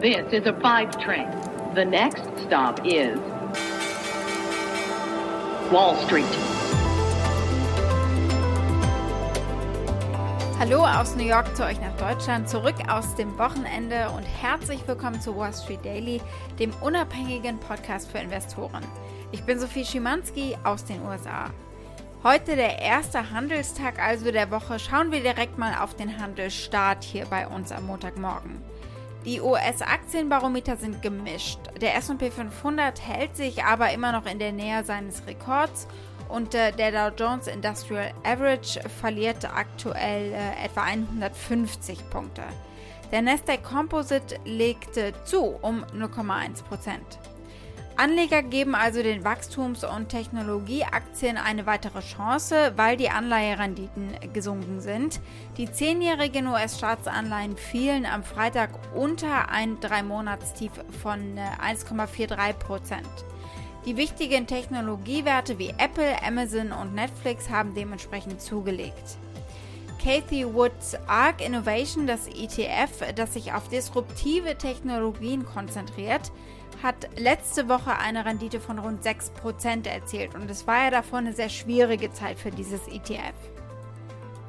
This is a five train. The next stop is Wall Street. Hallo aus New York zu euch nach Deutschland, zurück aus dem Wochenende und herzlich willkommen zu Wall Street Daily, dem unabhängigen Podcast für Investoren. Ich bin Sophie Schimanski aus den USA. Heute der erste Handelstag also der Woche. Schauen wir direkt mal auf den Handelsstart hier bei uns am Montagmorgen. Die US-Aktienbarometer sind gemischt. Der SP 500 hält sich aber immer noch in der Nähe seines Rekords und äh, der Dow Jones Industrial Average verliert aktuell äh, etwa 150 Punkte. Der Nasdaq Composite legte zu um 0,1 Prozent. Anleger geben also den Wachstums- und Technologieaktien eine weitere Chance, weil die Anleiherenditen gesunken sind. Die zehnjährigen US-Staatsanleihen fielen am Freitag unter ein Drei-Monats-Tief von 1,43 äh, Prozent. Die wichtigen Technologiewerte wie Apple, Amazon und Netflix haben dementsprechend zugelegt. Cathy Woods ARC Innovation, das ETF, das sich auf disruptive Technologien konzentriert, hat letzte Woche eine Rendite von rund 6% erzielt und es war ja davor eine sehr schwierige Zeit für dieses ETF.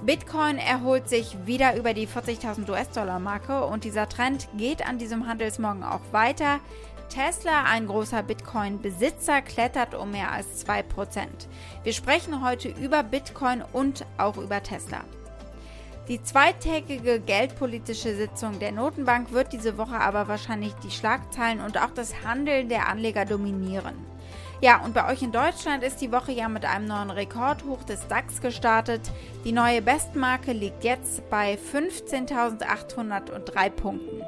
Bitcoin erholt sich wieder über die 40.000 US-Dollar-Marke und dieser Trend geht an diesem Handelsmorgen auch weiter. Tesla, ein großer Bitcoin-Besitzer, klettert um mehr als 2%. Wir sprechen heute über Bitcoin und auch über Tesla. Die zweitägige geldpolitische Sitzung der Notenbank wird diese Woche aber wahrscheinlich die Schlagzeilen und auch das Handeln der Anleger dominieren. Ja, und bei euch in Deutschland ist die Woche ja mit einem neuen Rekordhoch des DAX gestartet. Die neue Bestmarke liegt jetzt bei 15.803 Punkten.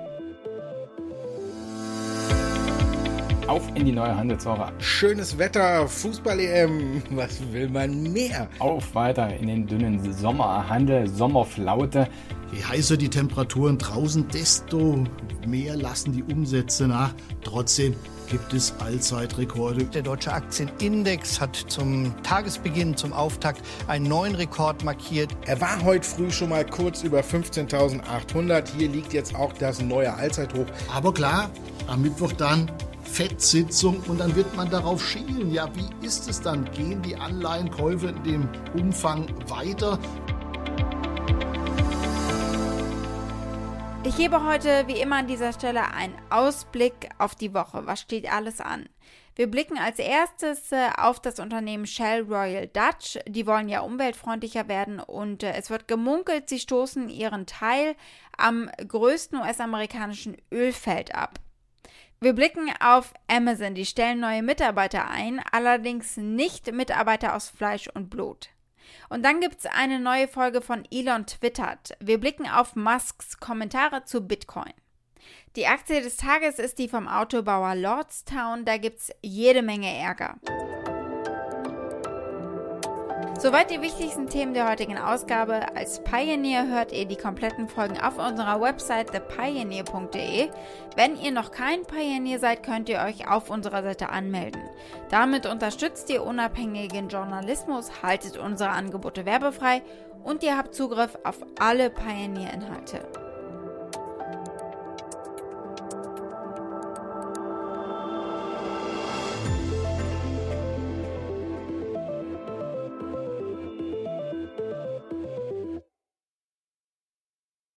Auf in die neue Handelswoche. Schönes Wetter, Fußball-EM, was will man mehr? Auf weiter in den dünnen Sommerhandel, Sommerflaute. Je heißer die Temperaturen draußen, desto mehr lassen die Umsätze nach. Trotzdem gibt es Allzeitrekorde. Der deutsche Aktienindex hat zum Tagesbeginn, zum Auftakt einen neuen Rekord markiert. Er war heute früh schon mal kurz über 15.800. Hier liegt jetzt auch das neue Allzeithoch. Aber klar, am Mittwoch dann FED-Sitzung und dann wird man darauf schielen. Ja, wie ist es dann? Gehen die Anleihenkäufe in dem Umfang weiter? Ich gebe heute wie immer an dieser Stelle einen Ausblick auf die Woche. Was steht alles an? Wir blicken als erstes äh, auf das Unternehmen Shell Royal Dutch. Die wollen ja umweltfreundlicher werden und äh, es wird gemunkelt, sie stoßen ihren Teil am größten US-amerikanischen Ölfeld ab. Wir blicken auf Amazon. Die stellen neue Mitarbeiter ein, allerdings nicht Mitarbeiter aus Fleisch und Blut. Und dann gibt es eine neue Folge von Elon Twittert. Wir blicken auf Musks Kommentare zu Bitcoin. Die Aktie des Tages ist die vom Autobauer Lordstown. Da gibt es jede Menge Ärger. Soweit die wichtigsten Themen der heutigen Ausgabe. Als Pioneer hört ihr die kompletten Folgen auf unserer Website thepioneer.de. Wenn ihr noch kein Pioneer seid, könnt ihr euch auf unserer Seite anmelden. Damit unterstützt ihr unabhängigen Journalismus, haltet unsere Angebote werbefrei und ihr habt Zugriff auf alle Pioneer-Inhalte.